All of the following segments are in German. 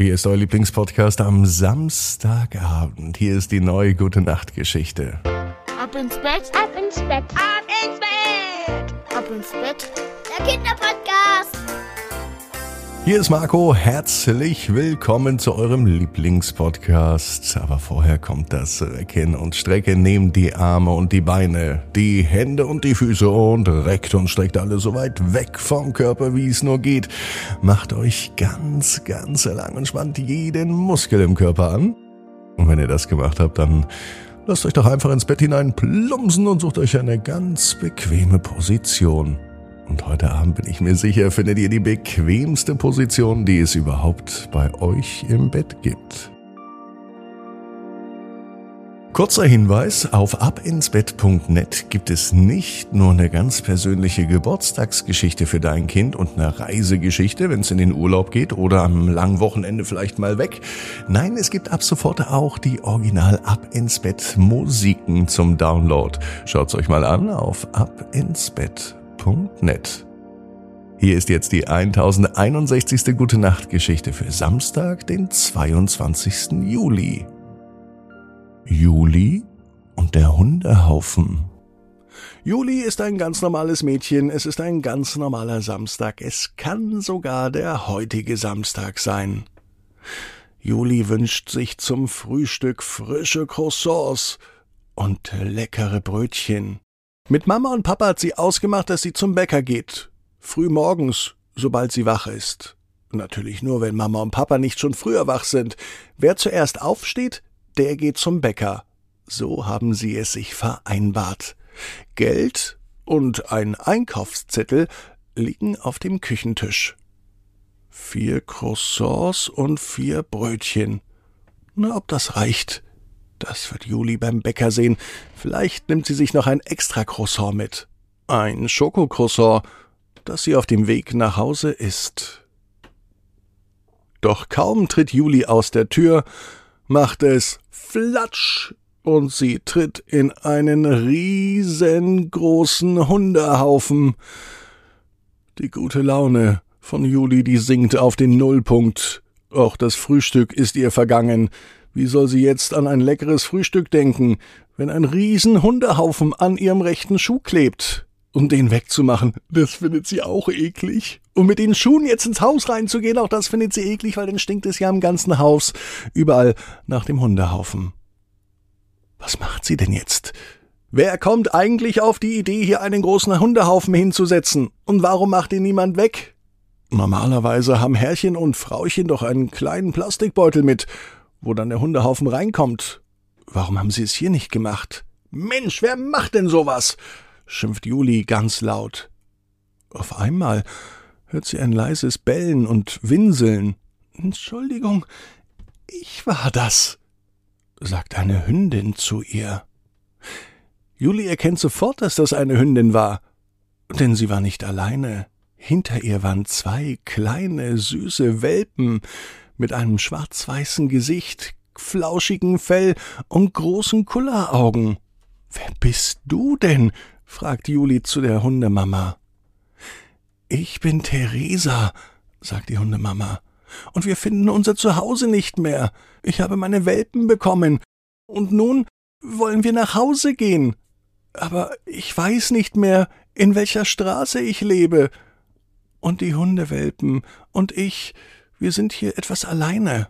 Hier ist euer Lieblingspodcast am Samstagabend. Hier ist die neue Gute Nacht Geschichte. Ab ins Bett, ab ins Bett, ab ins Bett, ab ins Bett. Der Kinderpodcast. Hier ist Marco. Herzlich willkommen zu eurem Lieblingspodcast. Aber vorher kommt das Recken und Strecken. Nehmt die Arme und die Beine, die Hände und die Füße und reckt und streckt alle so weit weg vom Körper, wie es nur geht. Macht euch ganz, ganz lang und spannt jeden Muskel im Körper an. Und wenn ihr das gemacht habt, dann lasst euch doch einfach ins Bett hinein plumpsen und sucht euch eine ganz bequeme Position. Und heute Abend bin ich mir sicher, findet ihr die bequemste Position, die es überhaupt bei euch im Bett gibt. Kurzer Hinweis, auf abinsbett.net gibt es nicht nur eine ganz persönliche Geburtstagsgeschichte für dein Kind und eine Reisegeschichte, wenn es in den Urlaub geht oder am langen Wochenende vielleicht mal weg. Nein, es gibt ab sofort auch die Original Ab ins Bett Musiken zum Download. Schaut's euch mal an auf abinsbett.net www.gute-nacht.net. Hier ist jetzt die 1061. Gute Nacht Geschichte für Samstag, den 22. Juli. Juli und der Hundehaufen. Juli ist ein ganz normales Mädchen, es ist ein ganz normaler Samstag, es kann sogar der heutige Samstag sein. Juli wünscht sich zum Frühstück frische Croissants und leckere Brötchen. Mit Mama und Papa hat sie ausgemacht, dass sie zum Bäcker geht. Früh morgens, sobald sie wach ist. Natürlich nur, wenn Mama und Papa nicht schon früher wach sind. Wer zuerst aufsteht, der geht zum Bäcker. So haben sie es sich vereinbart. Geld und ein Einkaufszettel liegen auf dem Küchentisch. Vier Croissants und vier Brötchen. Na, ob das reicht. Das wird Juli beim Bäcker sehen. Vielleicht nimmt sie sich noch ein extra Croissant mit. Ein Schokocroissant, das sie auf dem Weg nach Hause isst. Doch kaum tritt Juli aus der Tür, macht es Flatsch und sie tritt in einen riesengroßen Hundehaufen. Die gute Laune von Juli, die sinkt auf den Nullpunkt. Auch das Frühstück ist ihr vergangen. Wie soll sie jetzt an ein leckeres Frühstück denken, wenn ein riesen Hundehaufen an ihrem rechten Schuh klebt? Um den wegzumachen, das findet sie auch eklig. Und mit den Schuhen jetzt ins Haus reinzugehen, auch das findet sie eklig, weil dann stinkt es ja im ganzen Haus überall nach dem Hundehaufen. Was macht sie denn jetzt? Wer kommt eigentlich auf die Idee, hier einen großen Hundehaufen hinzusetzen? Und warum macht ihn niemand weg? Normalerweise haben Herrchen und Frauchen doch einen kleinen Plastikbeutel mit wo dann der Hundehaufen reinkommt. Warum haben Sie es hier nicht gemacht? Mensch, wer macht denn sowas? schimpft Juli ganz laut. Auf einmal hört sie ein leises Bellen und Winseln. Entschuldigung, ich war das, sagt eine Hündin zu ihr. Juli erkennt sofort, dass das eine Hündin war, denn sie war nicht alleine. Hinter ihr waren zwei kleine, süße Welpen, mit einem schwarz-weißen Gesicht, flauschigen Fell und großen Kulleraugen. Wer bist du denn? fragt Juli zu der Hundemama. Ich bin Theresa, sagt die Hundemama. Und wir finden unser Zuhause nicht mehr. Ich habe meine Welpen bekommen. Und nun wollen wir nach Hause gehen. Aber ich weiß nicht mehr, in welcher Straße ich lebe. Und die Hundewelpen und ich, wir sind hier etwas alleine.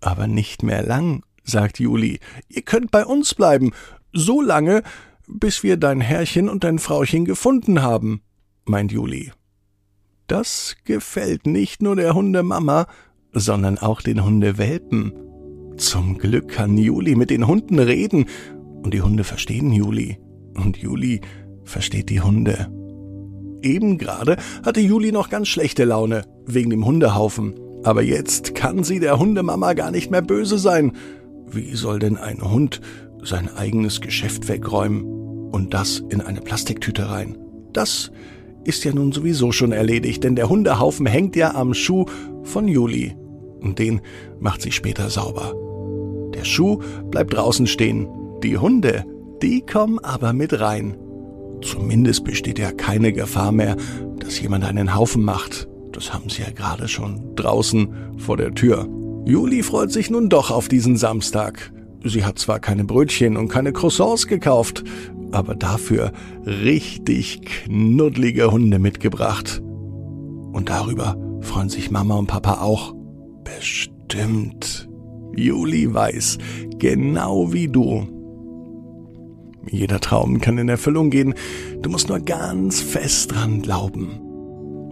Aber nicht mehr lang, sagt Juli. Ihr könnt bei uns bleiben, so lange, bis wir dein Herrchen und dein Frauchen gefunden haben, meint Juli. Das gefällt nicht nur der Hundemama, sondern auch den Hundewelpen. Zum Glück kann Juli mit den Hunden reden, und die Hunde verstehen Juli, und Juli versteht die Hunde. Eben gerade hatte Juli noch ganz schlechte Laune wegen dem Hundehaufen. Aber jetzt kann sie der Hundemama gar nicht mehr böse sein. Wie soll denn ein Hund sein eigenes Geschäft wegräumen und das in eine Plastiktüte rein? Das ist ja nun sowieso schon erledigt, denn der Hundehaufen hängt ja am Schuh von Juli. Und den macht sie später sauber. Der Schuh bleibt draußen stehen. Die Hunde, die kommen aber mit rein. Zumindest besteht ja keine Gefahr mehr, dass jemand einen Haufen macht. Das haben sie ja gerade schon draußen vor der Tür. Juli freut sich nun doch auf diesen Samstag. Sie hat zwar keine Brötchen und keine Croissants gekauft, aber dafür richtig knuddlige Hunde mitgebracht. Und darüber freuen sich Mama und Papa auch. Bestimmt. Juli weiß, genau wie du. Jeder Traum kann in Erfüllung gehen. Du musst nur ganz fest dran glauben.